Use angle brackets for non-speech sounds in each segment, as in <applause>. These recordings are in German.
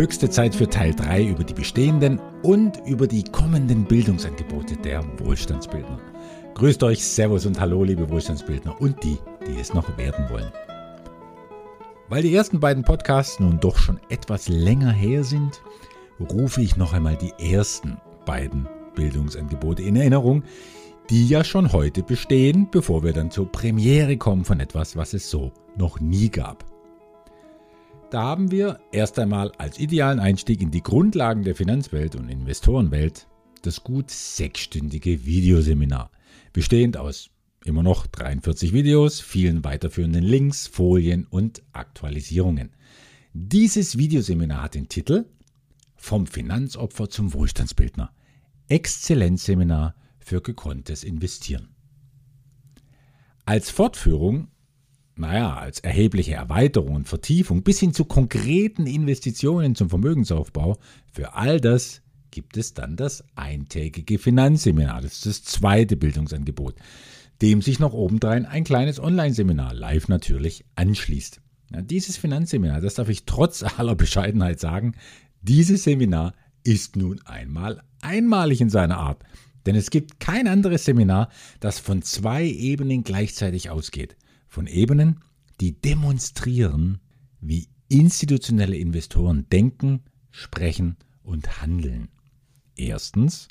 Höchste Zeit für Teil 3 über die bestehenden und über die kommenden Bildungsangebote der Wohlstandsbildner. Grüßt euch, Servus und Hallo, liebe Wohlstandsbildner und die, die es noch werden wollen. Weil die ersten beiden Podcasts nun doch schon etwas länger her sind, rufe ich noch einmal die ersten beiden Bildungsangebote in Erinnerung, die ja schon heute bestehen, bevor wir dann zur Premiere kommen von etwas, was es so noch nie gab. Da haben wir erst einmal als idealen Einstieg in die Grundlagen der Finanzwelt und Investorenwelt das gut sechsstündige Videoseminar, bestehend aus immer noch 43 Videos, vielen weiterführenden Links, Folien und Aktualisierungen. Dieses Videoseminar hat den Titel Vom Finanzopfer zum Wohlstandsbildner. Exzellenzseminar für gekonntes Investieren. Als Fortführung naja, als erhebliche Erweiterung und Vertiefung bis hin zu konkreten Investitionen zum Vermögensaufbau, für all das gibt es dann das eintägige Finanzseminar. Das ist das zweite Bildungsangebot, dem sich noch obendrein ein kleines Online-Seminar, live natürlich, anschließt. Ja, dieses Finanzseminar, das darf ich trotz <laughs> aller Bescheidenheit sagen, dieses Seminar ist nun einmal einmalig in seiner Art. Denn es gibt kein anderes Seminar, das von zwei Ebenen gleichzeitig ausgeht von Ebenen, die demonstrieren, wie institutionelle Investoren denken, sprechen und handeln. Erstens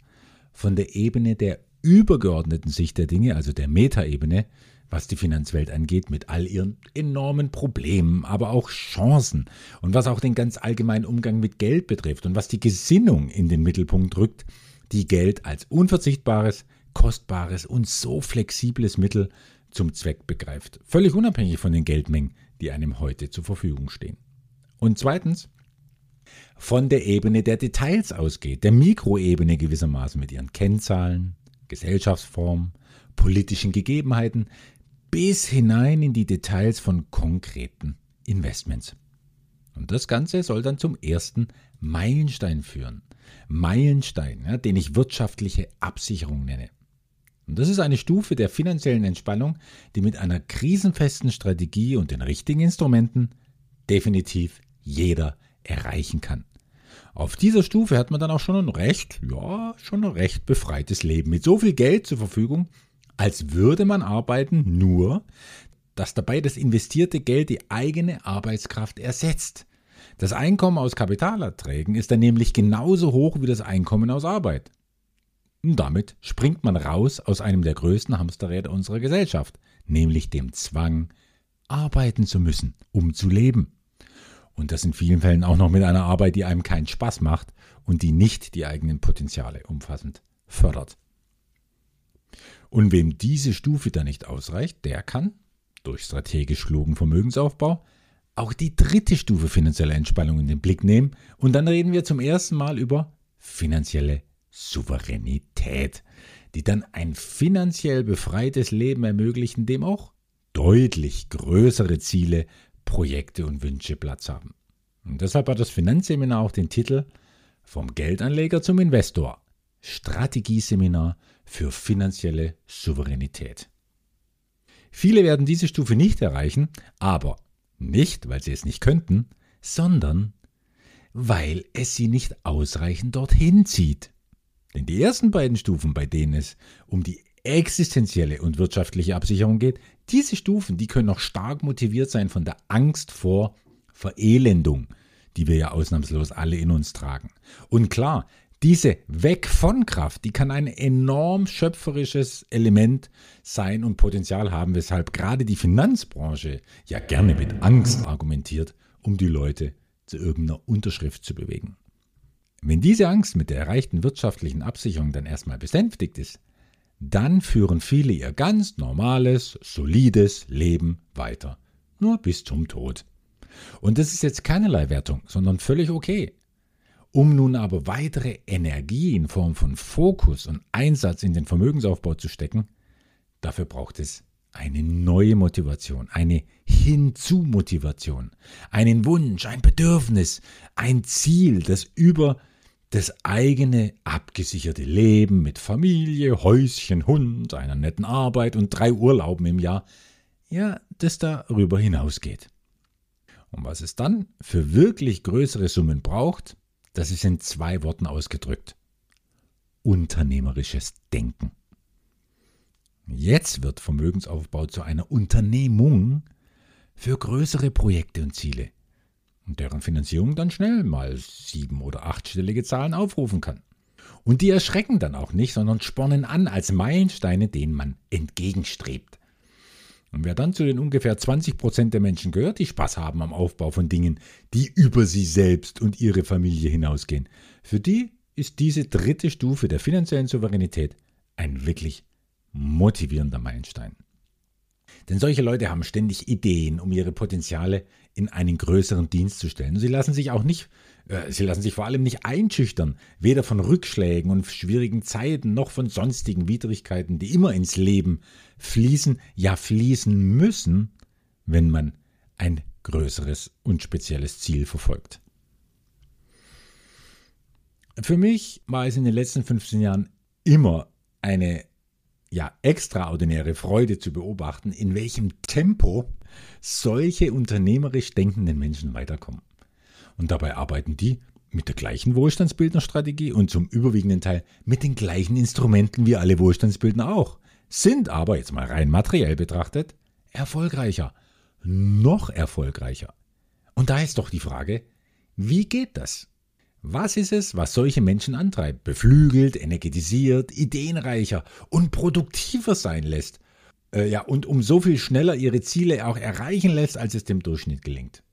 von der Ebene der übergeordneten Sicht der Dinge, also der Metaebene, was die Finanzwelt angeht, mit all ihren enormen Problemen, aber auch Chancen und was auch den ganz allgemeinen Umgang mit Geld betrifft und was die Gesinnung in den Mittelpunkt rückt, die Geld als unverzichtbares, kostbares und so flexibles Mittel zum Zweck begreift, völlig unabhängig von den Geldmengen, die einem heute zur Verfügung stehen. Und zweitens, von der Ebene der Details ausgeht, der Mikroebene gewissermaßen mit ihren Kennzahlen, Gesellschaftsformen, politischen Gegebenheiten bis hinein in die Details von konkreten Investments. Und das Ganze soll dann zum ersten Meilenstein führen. Meilenstein, ja, den ich wirtschaftliche Absicherung nenne. Und das ist eine Stufe der finanziellen Entspannung, die mit einer krisenfesten Strategie und den richtigen Instrumenten definitiv jeder erreichen kann. Auf dieser Stufe hat man dann auch schon ein recht, ja, schon ein recht befreites Leben mit so viel Geld zur Verfügung, als würde man arbeiten, nur dass dabei das investierte Geld die eigene Arbeitskraft ersetzt. Das Einkommen aus Kapitalerträgen ist dann nämlich genauso hoch wie das Einkommen aus Arbeit. Und damit springt man raus aus einem der größten Hamsterräder unserer Gesellschaft, nämlich dem Zwang, arbeiten zu müssen, um zu leben. Und das in vielen Fällen auch noch mit einer Arbeit, die einem keinen Spaß macht und die nicht die eigenen Potenziale umfassend fördert. Und wem diese Stufe dann nicht ausreicht, der kann, durch strategisch klugen Vermögensaufbau, auch die dritte Stufe finanzieller Entspannung in den Blick nehmen. Und dann reden wir zum ersten Mal über finanzielle Souveränität, die dann ein finanziell befreites Leben ermöglichen, dem auch deutlich größere Ziele, Projekte und Wünsche Platz haben. Und deshalb hat das Finanzseminar auch den Titel Vom Geldanleger zum Investor Strategieseminar für finanzielle Souveränität. Viele werden diese Stufe nicht erreichen, aber nicht, weil sie es nicht könnten, sondern weil es sie nicht ausreichend dorthin zieht. Denn die ersten beiden Stufen, bei denen es um die existenzielle und wirtschaftliche Absicherung geht, diese Stufen, die können noch stark motiviert sein von der Angst vor Verelendung, die wir ja ausnahmslos alle in uns tragen. Und klar, diese Weg von Kraft, die kann ein enorm schöpferisches Element sein und Potenzial haben, weshalb gerade die Finanzbranche ja gerne mit Angst argumentiert, um die Leute zu irgendeiner Unterschrift zu bewegen. Wenn diese Angst mit der erreichten wirtschaftlichen Absicherung dann erstmal besänftigt ist, dann führen viele ihr ganz normales, solides Leben weiter, nur bis zum Tod. Und das ist jetzt keinerlei Wertung, sondern völlig okay. Um nun aber weitere Energie in Form von Fokus und Einsatz in den Vermögensaufbau zu stecken, dafür braucht es eine neue Motivation, eine Hinzu-Motivation, einen Wunsch, ein Bedürfnis, ein Ziel, das über das eigene abgesicherte Leben mit Familie, Häuschen, Hund, einer netten Arbeit und drei Urlauben im Jahr, ja, das darüber hinausgeht. Und was es dann für wirklich größere Summen braucht, das ist in zwei Worten ausgedrückt. Unternehmerisches Denken. Jetzt wird Vermögensaufbau zu einer Unternehmung für größere Projekte und Ziele, und deren Finanzierung dann schnell mal sieben- oder achtstellige Zahlen aufrufen kann. Und die erschrecken dann auch nicht, sondern spornen an als Meilensteine, denen man entgegenstrebt. Und wer dann zu den ungefähr 20 Prozent der Menschen gehört, die Spaß haben am Aufbau von Dingen, die über sie selbst und ihre Familie hinausgehen, für die ist diese dritte Stufe der finanziellen Souveränität ein wirklich motivierender Meilenstein. Denn solche Leute haben ständig Ideen, um ihre Potenziale in einen größeren Dienst zu stellen. Und sie lassen sich auch nicht, äh, sie lassen sich vor allem nicht einschüchtern, weder von Rückschlägen und schwierigen Zeiten noch von sonstigen Widrigkeiten, die immer ins Leben fließen, ja fließen müssen, wenn man ein größeres und spezielles Ziel verfolgt. Für mich war es in den letzten 15 Jahren immer eine ja, extraordinäre Freude zu beobachten, in welchem Tempo solche unternehmerisch denkenden Menschen weiterkommen. Und dabei arbeiten die mit der gleichen Wohlstandsbildnerstrategie und zum überwiegenden Teil mit den gleichen Instrumenten wie alle Wohlstandsbildner auch, sind aber jetzt mal rein materiell betrachtet erfolgreicher, noch erfolgreicher. Und da ist doch die Frage, wie geht das? Was ist es, was solche Menschen antreibt, beflügelt, energetisiert, ideenreicher und produktiver sein lässt? Äh, ja, und um so viel schneller ihre Ziele auch erreichen lässt, als es dem Durchschnitt gelingt.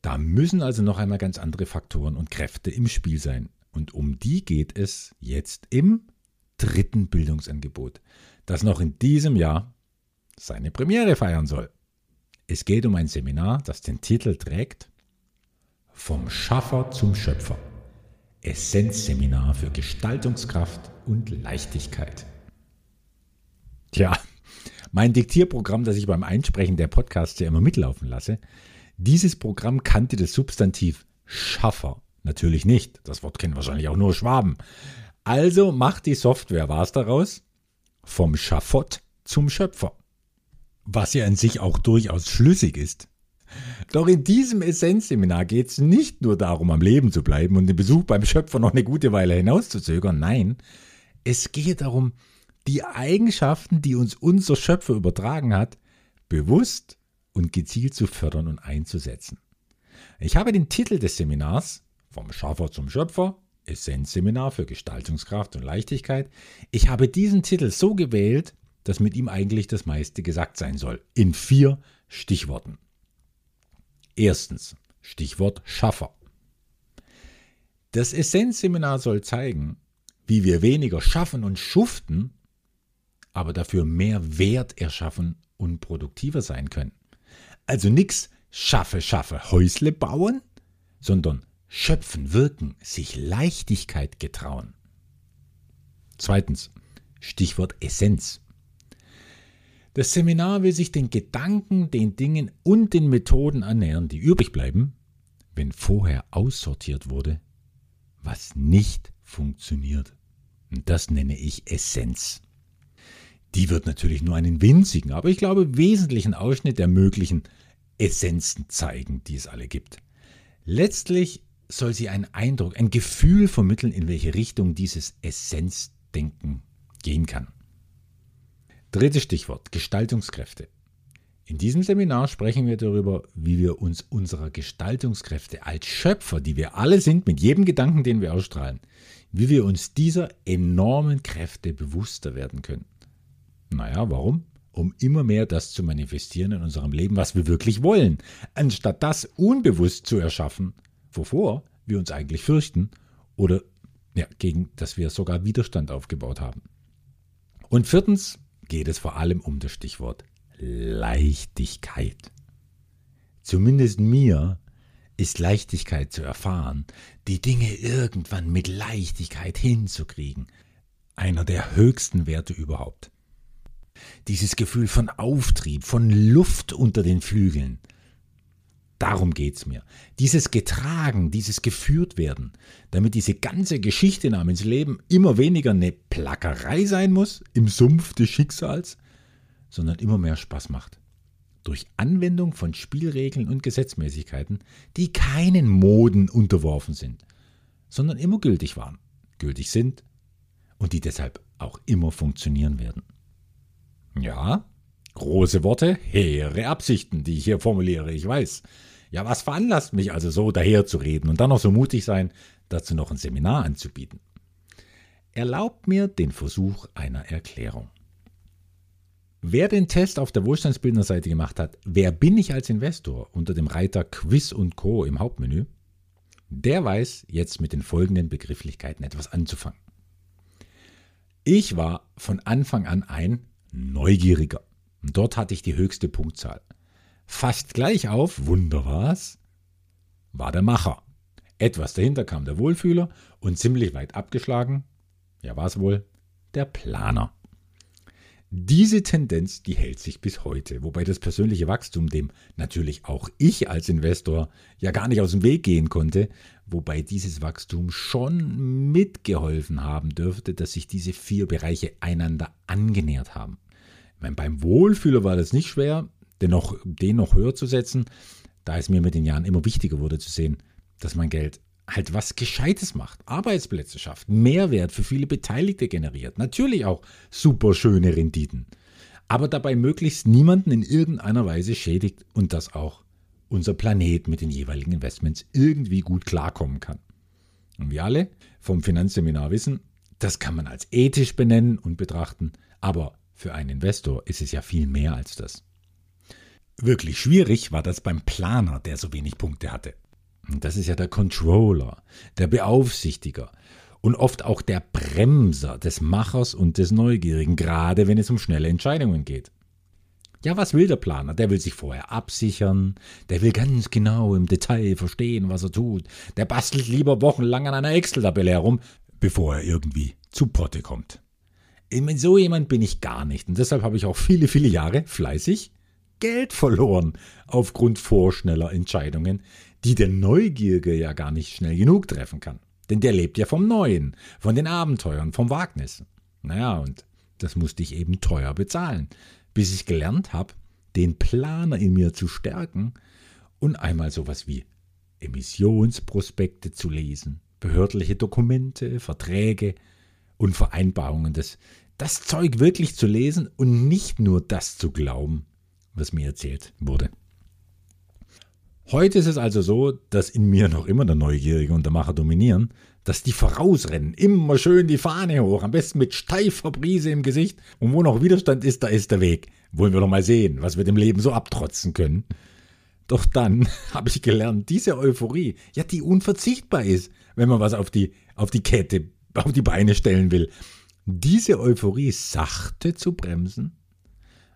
Da müssen also noch einmal ganz andere Faktoren und Kräfte im Spiel sein. Und um die geht es jetzt im dritten Bildungsangebot, das noch in diesem Jahr seine Premiere feiern soll. Es geht um ein Seminar, das den Titel trägt vom Schaffer zum Schöpfer. Essenzseminar für Gestaltungskraft und Leichtigkeit. Tja, mein Diktierprogramm, das ich beim Einsprechen der Podcasts ja immer mitlaufen lasse, dieses Programm kannte das Substantiv Schaffer natürlich nicht. Das Wort kennen wahrscheinlich auch nur Schwaben. Also macht die Software was daraus? Vom Schafott zum Schöpfer. Was ja in sich auch durchaus schlüssig ist. Doch in diesem Essenzseminar geht es nicht nur darum, am Leben zu bleiben und den Besuch beim Schöpfer noch eine gute Weile hinauszuzögern. Nein, es geht darum, die Eigenschaften, die uns unser Schöpfer übertragen hat, bewusst und gezielt zu fördern und einzusetzen. Ich habe den Titel des Seminars vom Schaffer zum Schöpfer, Essenzseminar für Gestaltungskraft und Leichtigkeit. Ich habe diesen Titel so gewählt, dass mit ihm eigentlich das meiste gesagt sein soll. In vier Stichworten. Erstens, Stichwort Schaffer. Das Essenzseminar soll zeigen, wie wir weniger schaffen und schuften, aber dafür mehr Wert erschaffen und produktiver sein können. Also nichts schaffe, schaffe, Häusle bauen, sondern schöpfen, wirken, sich Leichtigkeit getrauen. Zweitens, Stichwort Essenz. Das Seminar will sich den Gedanken, den Dingen und den Methoden annähern, die übrig bleiben, wenn vorher aussortiert wurde, was nicht funktioniert. Und das nenne ich Essenz. Die wird natürlich nur einen winzigen, aber ich glaube wesentlichen Ausschnitt der möglichen Essenzen zeigen, die es alle gibt. Letztlich soll sie einen Eindruck, ein Gefühl vermitteln, in welche Richtung dieses Essenzdenken gehen kann. Drittes Stichwort, Gestaltungskräfte. In diesem Seminar sprechen wir darüber, wie wir uns unserer Gestaltungskräfte als Schöpfer, die wir alle sind, mit jedem Gedanken, den wir ausstrahlen, wie wir uns dieser enormen Kräfte bewusster werden können. Naja, warum? Um immer mehr das zu manifestieren in unserem Leben, was wir wirklich wollen, anstatt das unbewusst zu erschaffen, wovor wir uns eigentlich fürchten oder ja, gegen das wir sogar Widerstand aufgebaut haben. Und viertens, geht es vor allem um das Stichwort Leichtigkeit. Zumindest mir ist Leichtigkeit zu erfahren, die Dinge irgendwann mit Leichtigkeit hinzukriegen, einer der höchsten Werte überhaupt. Dieses Gefühl von Auftrieb, von Luft unter den Flügeln, Darum geht's mir. Dieses Getragen, dieses geführt werden, damit diese ganze Geschichte namens Leben immer weniger eine Plackerei sein muss im Sumpf des Schicksals, sondern immer mehr Spaß macht. durch Anwendung von Spielregeln und Gesetzmäßigkeiten, die keinen Moden unterworfen sind, sondern immer gültig waren, gültig sind und die deshalb auch immer funktionieren werden. Ja, große Worte, hehre Absichten, die ich hier formuliere, ich weiß. Ja, was veranlasst mich also so daherzureden und dann noch so mutig sein, dazu noch ein Seminar anzubieten? Erlaubt mir den Versuch einer Erklärung. Wer den Test auf der Wohlstandsbildnerseite gemacht hat, wer bin ich als Investor unter dem Reiter Quiz und Co im Hauptmenü, der weiß jetzt mit den folgenden Begrifflichkeiten etwas anzufangen. Ich war von Anfang an ein Neugieriger. Dort hatte ich die höchste Punktzahl. Fast gleich auf, Wunder was, war der Macher. Etwas dahinter kam der Wohlfühler und ziemlich weit abgeschlagen, ja war es wohl, der Planer. Diese Tendenz, die hält sich bis heute, wobei das persönliche Wachstum, dem natürlich auch ich als Investor ja gar nicht aus dem Weg gehen konnte, wobei dieses Wachstum schon mitgeholfen haben dürfte, dass sich diese vier Bereiche einander angenähert haben. Meine, beim Wohlfühler war das nicht schwer, den noch, den noch höher zu setzen, da es mir mit den Jahren immer wichtiger wurde zu sehen, dass mein Geld halt was Gescheites macht, Arbeitsplätze schafft, Mehrwert für viele Beteiligte generiert, natürlich auch super schöne Renditen, aber dabei möglichst niemanden in irgendeiner Weise schädigt und dass auch unser Planet mit den jeweiligen Investments irgendwie gut klarkommen kann. Und wir alle vom Finanzseminar wissen, das kann man als ethisch benennen und betrachten, aber für einen Investor ist es ja viel mehr als das. Wirklich schwierig war das beim Planer, der so wenig Punkte hatte. Das ist ja der Controller, der Beaufsichtiger und oft auch der Bremser des Machers und des Neugierigen, gerade wenn es um schnelle Entscheidungen geht. Ja, was will der Planer? Der will sich vorher absichern, der will ganz genau im Detail verstehen, was er tut, der bastelt lieber wochenlang an einer Excel-Tabelle herum, bevor er irgendwie zu Potte kommt. So jemand bin ich gar nicht und deshalb habe ich auch viele, viele Jahre fleißig Geld verloren aufgrund vorschneller Entscheidungen, die der Neugierige ja gar nicht schnell genug treffen kann. Denn der lebt ja vom Neuen, von den Abenteuern, vom Wagnis. Naja, und das musste ich eben teuer bezahlen, bis ich gelernt habe, den Planer in mir zu stärken und einmal sowas wie Emissionsprospekte zu lesen, behördliche Dokumente, Verträge und Vereinbarungen, das, das Zeug wirklich zu lesen und nicht nur das zu glauben, was mir erzählt wurde. Heute ist es also so, dass in mir noch immer der Neugierige und der Macher dominieren, dass die vorausrennen, immer schön die Fahne hoch, am besten mit steifer Brise im Gesicht. Und wo noch Widerstand ist, da ist der Weg. Wollen wir doch mal sehen, was wir dem Leben so abtrotzen können. Doch dann <laughs> habe ich gelernt, diese Euphorie, ja, die unverzichtbar ist, wenn man was auf die, auf die Kette, auf die Beine stellen will. Diese Euphorie sachte zu bremsen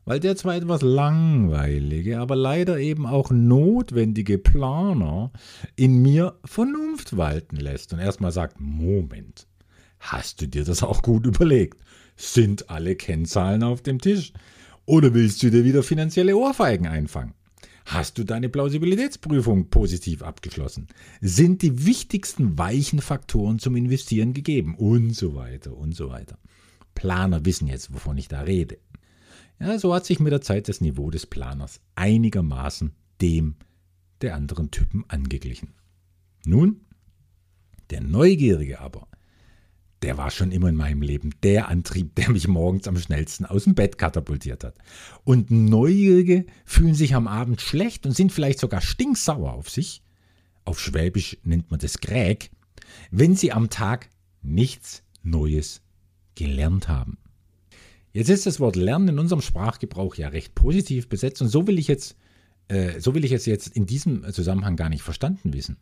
weil der zwar etwas langweilige, aber leider eben auch notwendige Planer in mir Vernunft walten lässt und erstmal sagt, Moment, hast du dir das auch gut überlegt? Sind alle Kennzahlen auf dem Tisch? Oder willst du dir wieder finanzielle Ohrfeigen einfangen? Hast du deine Plausibilitätsprüfung positiv abgeschlossen? Sind die wichtigsten weichen Faktoren zum Investieren gegeben? Und so weiter und so weiter. Planer wissen jetzt, wovon ich da rede. Ja, so hat sich mit der Zeit das Niveau des Planers einigermaßen dem der anderen Typen angeglichen. Nun, der Neugierige aber, der war schon immer in meinem Leben der Antrieb, der mich morgens am schnellsten aus dem Bett katapultiert hat. Und Neugierige fühlen sich am Abend schlecht und sind vielleicht sogar stinksauer auf sich, auf Schwäbisch nennt man das Gräg, wenn sie am Tag nichts Neues gelernt haben. Jetzt ist das Wort Lernen in unserem Sprachgebrauch ja recht positiv besetzt und so will ich jetzt, äh, so will ich es jetzt in diesem Zusammenhang gar nicht verstanden wissen.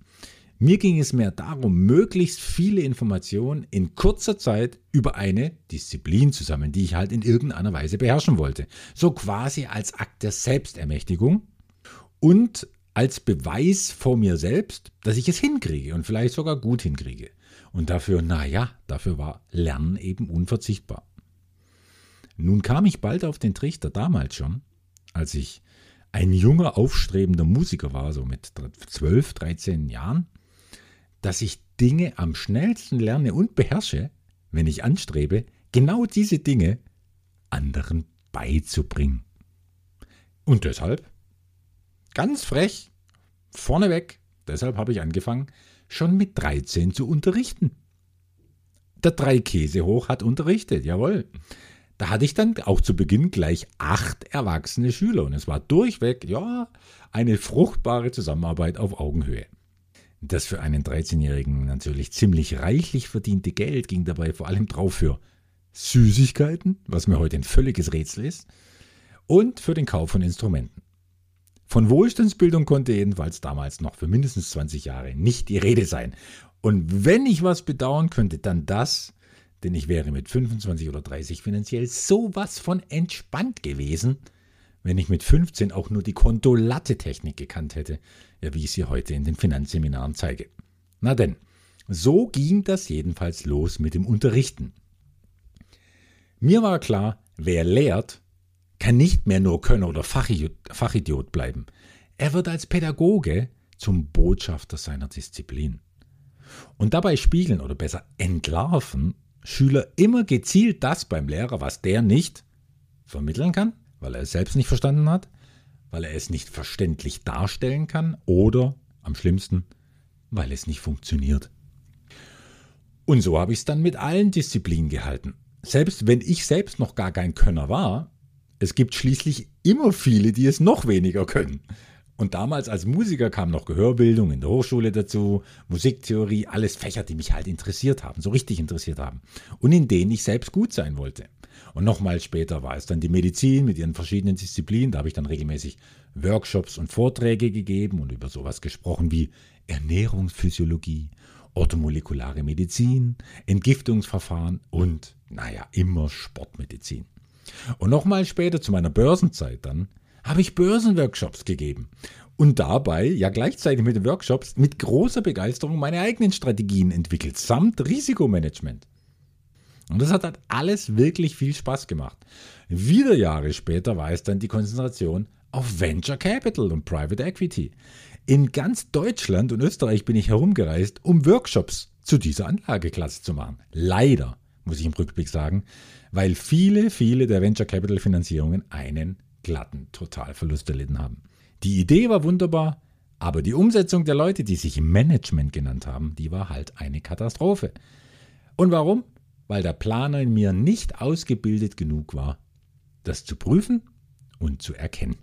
Mir ging es mehr darum, möglichst viele Informationen in kurzer Zeit über eine Disziplin zu sammeln, die ich halt in irgendeiner Weise beherrschen wollte. So quasi als Akt der Selbstermächtigung und als Beweis vor mir selbst, dass ich es hinkriege und vielleicht sogar gut hinkriege. Und dafür, naja, dafür war Lernen eben unverzichtbar. Nun kam ich bald auf den Trichter, damals schon, als ich ein junger, aufstrebender Musiker war, so mit 12, 13 Jahren, dass ich Dinge am schnellsten lerne und beherrsche, wenn ich anstrebe, genau diese Dinge anderen beizubringen. Und deshalb Ganz frech, vorneweg, deshalb habe ich angefangen, schon mit 13 zu unterrichten. Der drei Käse hoch hat unterrichtet, jawohl. Da hatte ich dann auch zu Beginn gleich acht erwachsene Schüler und es war durchweg, ja, eine fruchtbare Zusammenarbeit auf Augenhöhe. Das für einen 13-Jährigen natürlich ziemlich reichlich verdiente Geld ging dabei vor allem drauf für Süßigkeiten, was mir heute ein völliges Rätsel ist, und für den Kauf von Instrumenten. Von Wohlstandsbildung konnte jedenfalls damals noch für mindestens 20 Jahre nicht die Rede sein. Und wenn ich was bedauern könnte, dann das, denn ich wäre mit 25 oder 30 finanziell sowas von entspannt gewesen, wenn ich mit 15 auch nur die Kontolatte-Technik gekannt hätte, wie ich sie heute in den Finanzseminaren zeige. Na denn, so ging das jedenfalls los mit dem Unterrichten. Mir war klar, wer lehrt, kann nicht mehr nur Könner oder Fachidiot bleiben. Er wird als Pädagoge zum Botschafter seiner Disziplin. Und dabei spiegeln oder besser entlarven Schüler immer gezielt das beim Lehrer, was der nicht vermitteln kann, weil er es selbst nicht verstanden hat, weil er es nicht verständlich darstellen kann oder, am schlimmsten, weil es nicht funktioniert. Und so habe ich es dann mit allen Disziplinen gehalten. Selbst wenn ich selbst noch gar kein Könner war, es gibt schließlich immer viele, die es noch weniger können. Und damals als Musiker kam noch Gehörbildung in der Hochschule dazu, Musiktheorie, alles Fächer, die mich halt interessiert haben, so richtig interessiert haben. Und in denen ich selbst gut sein wollte. Und nochmal später war es dann die Medizin mit ihren verschiedenen Disziplinen. Da habe ich dann regelmäßig Workshops und Vorträge gegeben und über sowas gesprochen wie Ernährungsphysiologie, orthomolekulare Medizin, Entgiftungsverfahren und, naja, immer Sportmedizin. Und nochmal später zu meiner Börsenzeit dann habe ich Börsenworkshops gegeben und dabei ja gleichzeitig mit den Workshops mit großer Begeisterung meine eigenen Strategien entwickelt, samt Risikomanagement. Und das hat halt alles wirklich viel Spaß gemacht. Wieder Jahre später war es dann die Konzentration auf Venture Capital und Private Equity. In ganz Deutschland und Österreich bin ich herumgereist, um Workshops zu dieser Anlageklasse zu machen. Leider, muss ich im Rückblick sagen, weil viele, viele der Venture Capital Finanzierungen einen glatten Totalverlust erlitten haben. Die Idee war wunderbar, aber die Umsetzung der Leute, die sich Management genannt haben, die war halt eine Katastrophe. Und warum? Weil der Planer in mir nicht ausgebildet genug war, das zu prüfen und zu erkennen.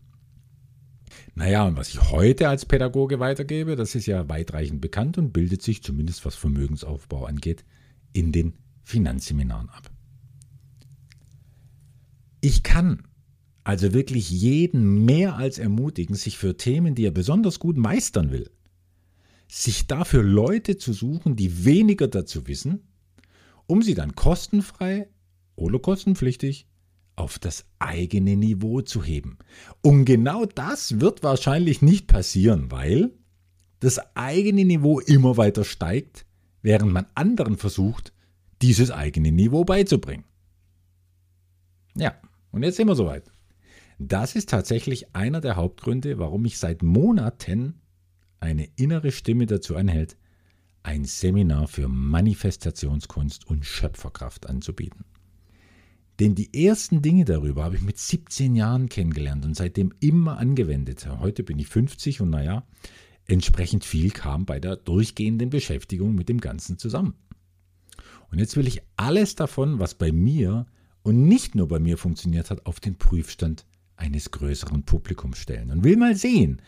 Naja, und was ich heute als Pädagoge weitergebe, das ist ja weitreichend bekannt und bildet sich zumindest was Vermögensaufbau angeht, in den Finanzseminaren ab. Ich kann also wirklich jeden mehr als ermutigen, sich für Themen, die er besonders gut meistern will, sich dafür Leute zu suchen, die weniger dazu wissen, um sie dann kostenfrei oder kostenpflichtig auf das eigene Niveau zu heben. Und genau das wird wahrscheinlich nicht passieren, weil das eigene Niveau immer weiter steigt, während man anderen versucht, dieses eigene Niveau beizubringen. Ja, und jetzt sind wir soweit. Das ist tatsächlich einer der Hauptgründe, warum mich seit Monaten eine innere Stimme dazu anhält, ein Seminar für Manifestationskunst und Schöpferkraft anzubieten. Denn die ersten Dinge darüber habe ich mit 17 Jahren kennengelernt und seitdem immer angewendet. Heute bin ich 50 und naja, entsprechend viel kam bei der durchgehenden Beschäftigung mit dem Ganzen zusammen. Und jetzt will ich alles davon, was bei mir und nicht nur bei mir funktioniert hat, auf den Prüfstand eines größeren Publikums stellen und will mal sehen,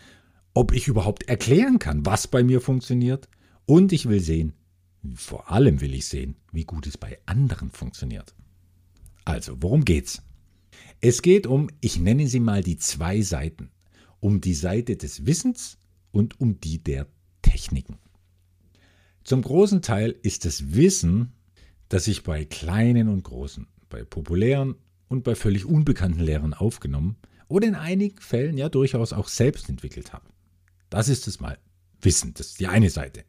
ob ich überhaupt erklären kann, was bei mir funktioniert und ich will sehen, vor allem will ich sehen, wie gut es bei anderen funktioniert. Also, worum geht's? Es geht um, ich nenne sie mal die zwei Seiten, um die Seite des Wissens und um die der Techniken. Zum großen Teil ist das Wissen, das ich bei kleinen und großen bei populären und bei völlig unbekannten Lehrern aufgenommen oder in einigen Fällen ja durchaus auch selbst entwickelt habe. Das ist es mal. Wissen, das ist die eine Seite.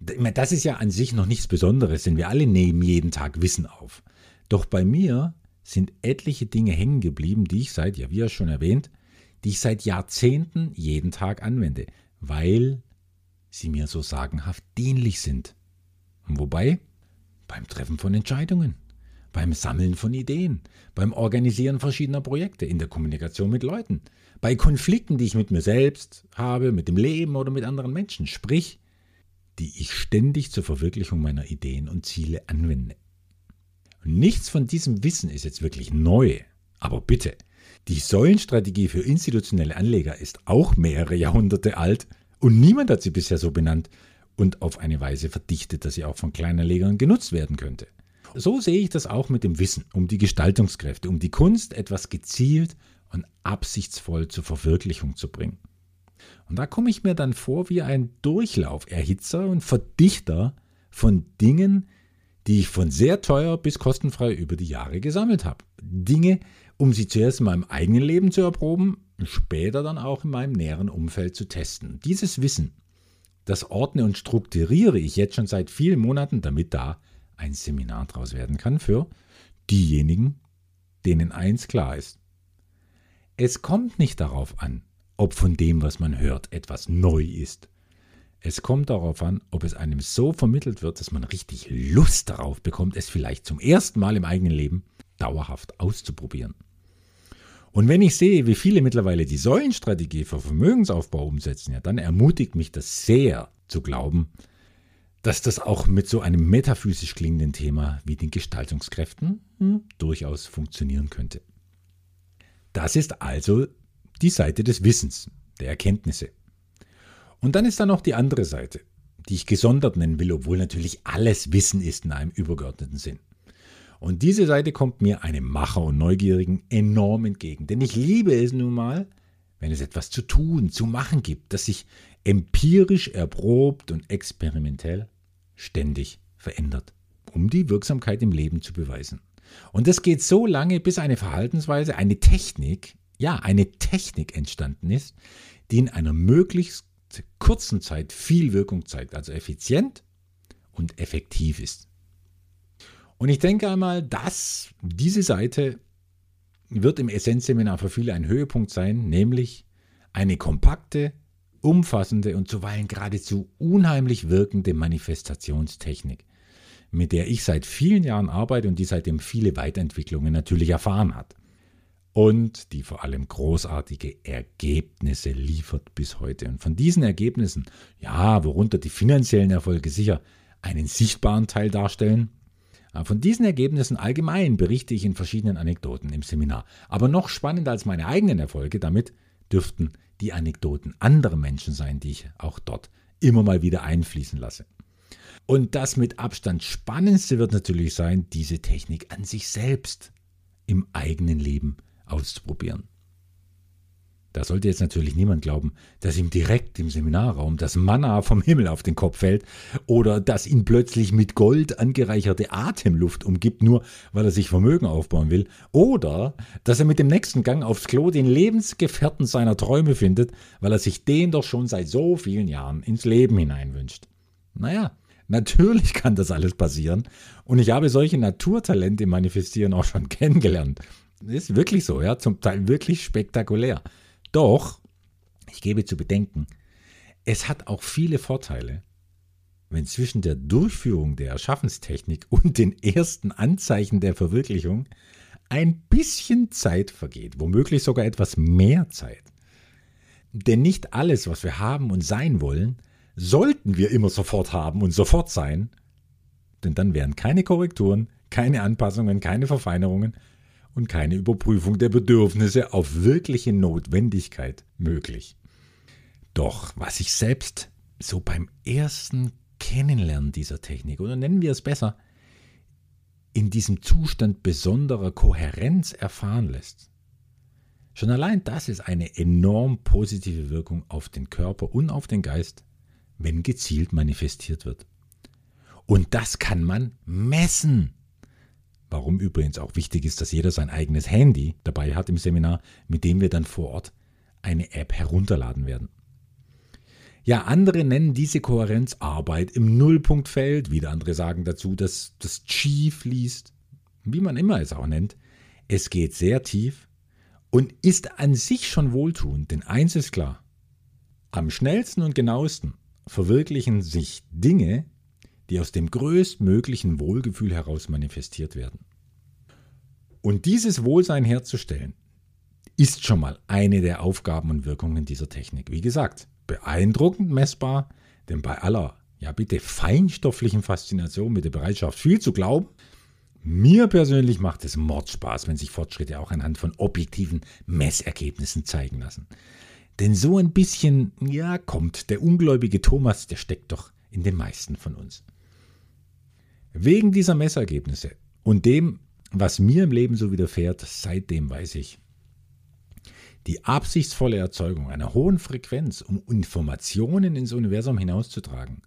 Das ist ja an sich noch nichts Besonderes, denn wir alle nehmen jeden Tag Wissen auf. Doch bei mir sind etliche Dinge hängen geblieben, die ich seit, ja wie ja schon erwähnt, die ich seit Jahrzehnten jeden Tag anwende, weil sie mir so sagenhaft dienlich sind. Und wobei? Beim Treffen von Entscheidungen beim Sammeln von Ideen, beim Organisieren verschiedener Projekte, in der Kommunikation mit Leuten, bei Konflikten, die ich mit mir selbst habe, mit dem Leben oder mit anderen Menschen, sprich, die ich ständig zur Verwirklichung meiner Ideen und Ziele anwende. Nichts von diesem Wissen ist jetzt wirklich neu, aber bitte, die Säulenstrategie für institutionelle Anleger ist auch mehrere Jahrhunderte alt und niemand hat sie bisher so benannt und auf eine Weise verdichtet, dass sie auch von Kleinanlegern genutzt werden könnte. So sehe ich das auch mit dem Wissen um die Gestaltungskräfte, um die Kunst, etwas gezielt und absichtsvoll zur Verwirklichung zu bringen. Und da komme ich mir dann vor wie ein Durchlauferhitzer und Verdichter von Dingen, die ich von sehr teuer bis kostenfrei über die Jahre gesammelt habe. Dinge, um sie zuerst in meinem eigenen Leben zu erproben, später dann auch in meinem näheren Umfeld zu testen. Dieses Wissen, das ordne und strukturiere ich jetzt schon seit vielen Monaten, damit da ein Seminar draus werden kann für diejenigen, denen eins klar ist. Es kommt nicht darauf an, ob von dem, was man hört, etwas neu ist. Es kommt darauf an, ob es einem so vermittelt wird, dass man richtig Lust darauf bekommt, es vielleicht zum ersten Mal im eigenen Leben dauerhaft auszuprobieren. Und wenn ich sehe, wie viele mittlerweile die Säulenstrategie für Vermögensaufbau umsetzen, ja, dann ermutigt mich das sehr zu glauben, dass das auch mit so einem metaphysisch klingenden Thema wie den Gestaltungskräften hm, durchaus funktionieren könnte. Das ist also die Seite des Wissens, der Erkenntnisse. Und dann ist da noch die andere Seite, die ich gesondert nennen will, obwohl natürlich alles Wissen ist in einem übergeordneten Sinn. Und diese Seite kommt mir, einem Macher und Neugierigen, enorm entgegen. Denn ich liebe es nun mal, wenn es etwas zu tun, zu machen gibt, das sich empirisch erprobt und experimentell ständig verändert, um die Wirksamkeit im Leben zu beweisen. Und das geht so lange, bis eine Verhaltensweise, eine Technik, ja, eine Technik entstanden ist, die in einer möglichst kurzen Zeit viel Wirkung zeigt, also effizient und effektiv ist. Und ich denke einmal, dass diese Seite wird im Essenzseminar für viele ein Höhepunkt sein, nämlich eine kompakte, umfassende und zuweilen geradezu unheimlich wirkende Manifestationstechnik mit der ich seit vielen Jahren arbeite und die seitdem viele Weiterentwicklungen natürlich erfahren hat. Und die vor allem großartige Ergebnisse liefert bis heute. Und von diesen Ergebnissen, ja, worunter die finanziellen Erfolge sicher einen sichtbaren Teil darstellen, von diesen Ergebnissen allgemein berichte ich in verschiedenen Anekdoten im Seminar. Aber noch spannender als meine eigenen Erfolge damit dürften die Anekdoten anderer Menschen sein, die ich auch dort immer mal wieder einfließen lasse. Und das mit Abstand spannendste wird natürlich sein, diese Technik an sich selbst im eigenen Leben auszuprobieren. Da sollte jetzt natürlich niemand glauben, dass ihm direkt im Seminarraum das Manna vom Himmel auf den Kopf fällt oder dass ihn plötzlich mit Gold angereicherte Atemluft umgibt, nur weil er sich Vermögen aufbauen will, oder dass er mit dem nächsten Gang aufs Klo den Lebensgefährten seiner Träume findet, weil er sich den doch schon seit so vielen Jahren ins Leben hineinwünscht. Naja, Natürlich kann das alles passieren. Und ich habe solche Naturtalente im Manifestieren auch schon kennengelernt. Ist wirklich so, ja, zum Teil wirklich spektakulär. Doch, ich gebe zu bedenken, es hat auch viele Vorteile, wenn zwischen der Durchführung der Erschaffenstechnik und den ersten Anzeichen der Verwirklichung ein bisschen Zeit vergeht, womöglich sogar etwas mehr Zeit. Denn nicht alles, was wir haben und sein wollen, sollten wir immer sofort haben und sofort sein, denn dann wären keine Korrekturen, keine Anpassungen, keine Verfeinerungen und keine Überprüfung der Bedürfnisse auf wirkliche Notwendigkeit möglich. Doch was ich selbst so beim ersten Kennenlernen dieser Technik, oder nennen wir es besser, in diesem Zustand besonderer Kohärenz erfahren lässt. Schon allein das ist eine enorm positive Wirkung auf den Körper und auf den Geist wenn gezielt manifestiert wird. Und das kann man messen. Warum übrigens auch wichtig ist, dass jeder sein eigenes Handy dabei hat im Seminar, mit dem wir dann vor Ort eine App herunterladen werden. Ja, andere nennen diese Kohärenz Arbeit im Nullpunktfeld, wieder andere sagen dazu, dass das Chi fließt, wie man immer es auch nennt. Es geht sehr tief und ist an sich schon wohltuend, denn eins ist klar, am schnellsten und genauesten verwirklichen sich Dinge, die aus dem größtmöglichen Wohlgefühl heraus manifestiert werden. Und dieses Wohlsein herzustellen, ist schon mal eine der Aufgaben und Wirkungen dieser Technik. Wie gesagt, beeindruckend messbar, denn bei aller, ja bitte, feinstofflichen Faszination mit der Bereitschaft, viel zu glauben, mir persönlich macht es Mordspaß, wenn sich Fortschritte auch anhand von objektiven Messergebnissen zeigen lassen. Denn so ein bisschen, ja, kommt, der ungläubige Thomas, der steckt doch in den meisten von uns. Wegen dieser Messergebnisse und dem, was mir im Leben so widerfährt, seitdem weiß ich, die absichtsvolle Erzeugung einer hohen Frequenz, um Informationen ins Universum hinauszutragen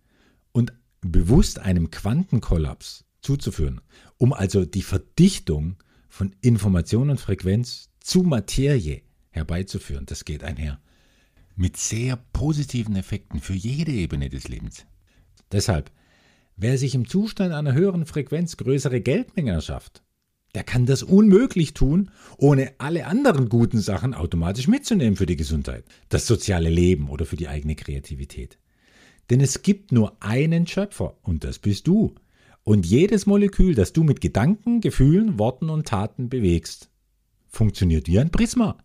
und bewusst einem Quantenkollaps zuzuführen, um also die Verdichtung von Information und Frequenz zu Materie herbeizuführen, das geht einher mit sehr positiven Effekten für jede Ebene des Lebens. Deshalb, wer sich im Zustand einer höheren Frequenz größere Geldmengen erschafft, der kann das unmöglich tun, ohne alle anderen guten Sachen automatisch mitzunehmen für die Gesundheit, das soziale Leben oder für die eigene Kreativität. Denn es gibt nur einen Schöpfer und das bist du. Und jedes Molekül, das du mit Gedanken, Gefühlen, Worten und Taten bewegst, funktioniert wie ein Prisma.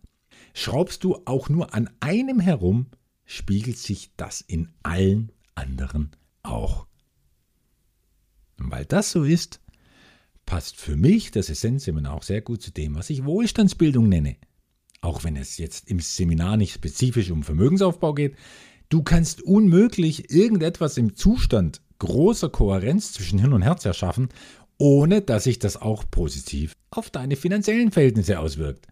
Schraubst du auch nur an einem herum, spiegelt sich das in allen anderen auch. Und weil das so ist, passt für mich das Essenzseminar auch sehr gut zu dem, was ich Wohlstandsbildung nenne. Auch wenn es jetzt im Seminar nicht spezifisch um Vermögensaufbau geht, du kannst unmöglich irgendetwas im Zustand großer Kohärenz zwischen Hirn und Herz erschaffen, ohne dass sich das auch positiv auf deine finanziellen Verhältnisse auswirkt.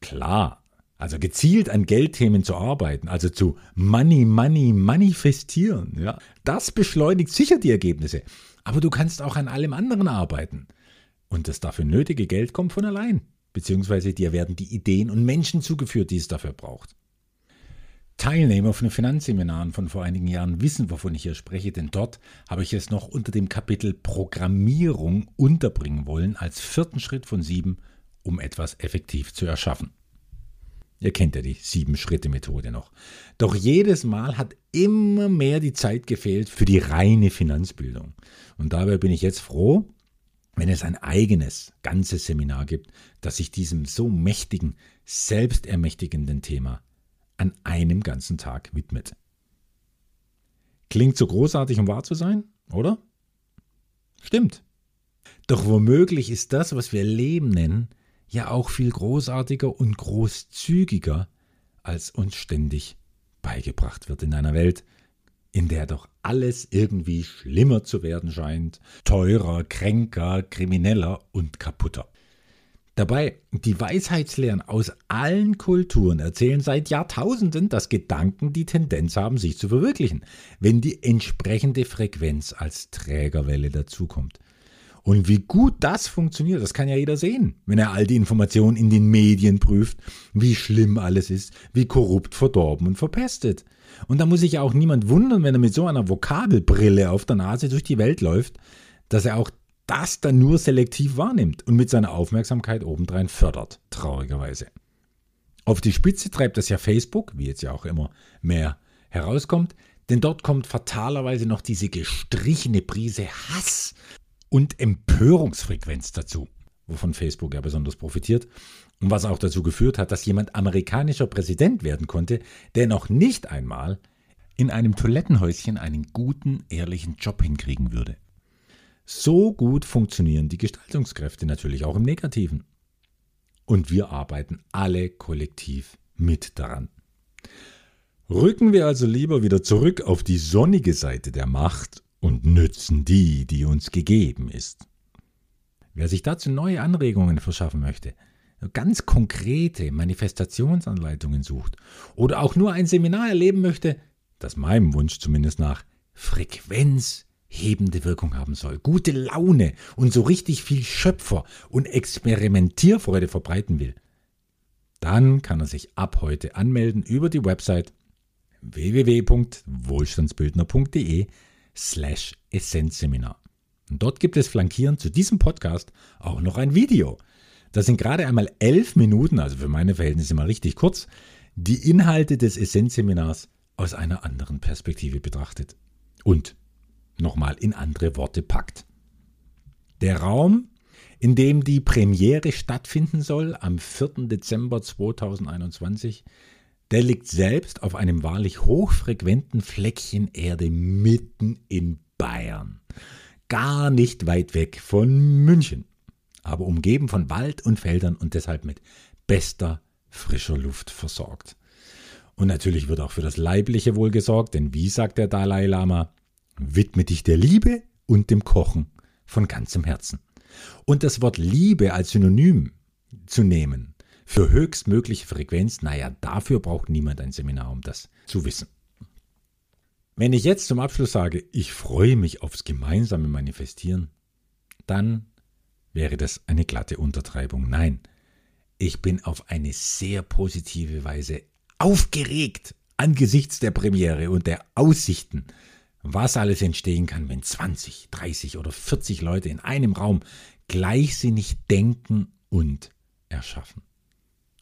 Klar, also gezielt an Geldthemen zu arbeiten, also zu Money, Money, manifestieren, ja, das beschleunigt sicher die Ergebnisse. Aber du kannst auch an allem anderen arbeiten. Und das dafür nötige Geld kommt von allein. Beziehungsweise dir werden die Ideen und Menschen zugeführt, die es dafür braucht. Teilnehmer von Finanzseminaren von vor einigen Jahren wissen, wovon ich hier spreche, denn dort habe ich es noch unter dem Kapitel Programmierung unterbringen wollen, als vierten Schritt von sieben, um etwas effektiv zu erschaffen. Ihr kennt ja die Sieben-Schritte-Methode noch. Doch jedes Mal hat immer mehr die Zeit gefehlt für die reine Finanzbildung. Und dabei bin ich jetzt froh, wenn es ein eigenes, ganzes Seminar gibt, das sich diesem so mächtigen, selbstermächtigenden Thema an einem ganzen Tag widmet. Klingt so großartig, um wahr zu sein, oder? Stimmt. Doch womöglich ist das, was wir Leben nennen, ja auch viel großartiger und großzügiger, als uns ständig beigebracht wird in einer Welt, in der doch alles irgendwie schlimmer zu werden scheint, teurer, kränker, krimineller und kaputter. Dabei, die Weisheitslehren aus allen Kulturen erzählen seit Jahrtausenden, dass Gedanken die Tendenz haben, sich zu verwirklichen, wenn die entsprechende Frequenz als Trägerwelle dazukommt. Und wie gut das funktioniert, das kann ja jeder sehen, wenn er all die Informationen in den Medien prüft, wie schlimm alles ist, wie korrupt, verdorben und verpestet. Und da muss sich ja auch niemand wundern, wenn er mit so einer Vokabelbrille auf der Nase durch die Welt läuft, dass er auch das dann nur selektiv wahrnimmt und mit seiner Aufmerksamkeit obendrein fördert, traurigerweise. Auf die Spitze treibt das ja Facebook, wie jetzt ja auch immer mehr herauskommt, denn dort kommt fatalerweise noch diese gestrichene Prise Hass und Empörungsfrequenz dazu, wovon Facebook ja besonders profitiert und was auch dazu geführt hat, dass jemand amerikanischer Präsident werden konnte, der noch nicht einmal in einem Toilettenhäuschen einen guten, ehrlichen Job hinkriegen würde. So gut funktionieren die Gestaltungskräfte natürlich auch im Negativen. Und wir arbeiten alle kollektiv mit daran. Rücken wir also lieber wieder zurück auf die sonnige Seite der Macht und nützen die, die uns gegeben ist. Wer sich dazu neue Anregungen verschaffen möchte, ganz konkrete Manifestationsanleitungen sucht oder auch nur ein Seminar erleben möchte, das meinem Wunsch zumindest nach frequenzhebende Wirkung haben soll, gute Laune und so richtig viel Schöpfer und Experimentierfreude verbreiten will, dann kann er sich ab heute anmelden über die Website www.wohlstandsbildner.de slash Essenzseminar. Und dort gibt es flankierend zu diesem Podcast auch noch ein Video. Das sind gerade einmal elf Minuten, also für meine Verhältnisse mal richtig kurz, die Inhalte des Essenzseminars aus einer anderen Perspektive betrachtet. Und nochmal in andere Worte packt. Der Raum, in dem die Premiere stattfinden soll am 4. Dezember 2021, der liegt selbst auf einem wahrlich hochfrequenten Fleckchen Erde mitten in Bayern. Gar nicht weit weg von München, aber umgeben von Wald und Feldern und deshalb mit bester frischer Luft versorgt. Und natürlich wird auch für das Leibliche wohl gesorgt, denn wie sagt der Dalai Lama, widme dich der Liebe und dem Kochen von ganzem Herzen. Und das Wort Liebe als Synonym zu nehmen für höchstmögliche Frequenz, naja, dafür braucht niemand ein Seminar, um das zu wissen. Wenn ich jetzt zum Abschluss sage, ich freue mich aufs gemeinsame Manifestieren, dann wäre das eine glatte Untertreibung. Nein, ich bin auf eine sehr positive Weise aufgeregt angesichts der Premiere und der Aussichten, was alles entstehen kann, wenn 20, 30 oder 40 Leute in einem Raum gleichsinnig denken und erschaffen.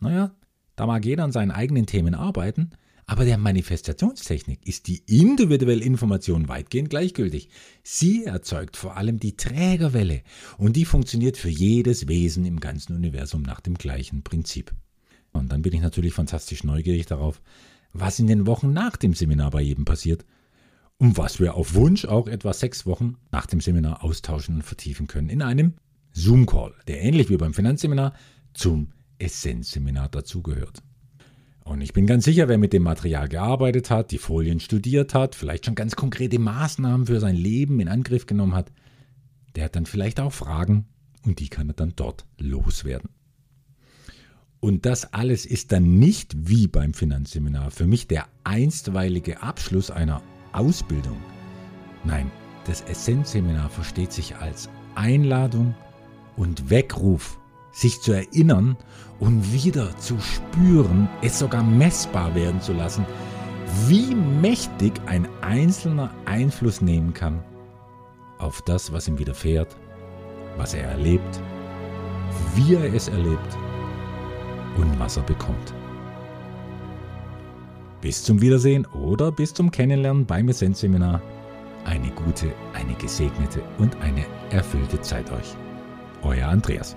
Naja, da mag jeder an seinen eigenen Themen arbeiten, aber der Manifestationstechnik ist die individuelle Information weitgehend gleichgültig. Sie erzeugt vor allem die Trägerwelle und die funktioniert für jedes Wesen im ganzen Universum nach dem gleichen Prinzip. Und dann bin ich natürlich fantastisch neugierig darauf, was in den Wochen nach dem Seminar bei jedem passiert und was wir auf Wunsch auch etwa sechs Wochen nach dem Seminar austauschen und vertiefen können in einem Zoom-Call, der ähnlich wie beim Finanzseminar zum Essenzseminar dazugehört. Und ich bin ganz sicher, wer mit dem Material gearbeitet hat, die Folien studiert hat, vielleicht schon ganz konkrete Maßnahmen für sein Leben in Angriff genommen hat, der hat dann vielleicht auch Fragen und die kann er dann dort loswerden. Und das alles ist dann nicht wie beim Finanzseminar für mich der einstweilige Abschluss einer Ausbildung. Nein, das Essenzseminar versteht sich als Einladung und Weckruf, sich zu erinnern und wieder zu spüren, es sogar messbar werden zu lassen, wie mächtig ein einzelner Einfluss nehmen kann auf das, was ihm widerfährt, was er erlebt, wie er es erlebt und was er bekommt. Bis zum Wiedersehen oder bis zum Kennenlernen beim Essenz-Seminar. Eine gute, eine gesegnete und eine erfüllte Zeit euch. Euer Andreas.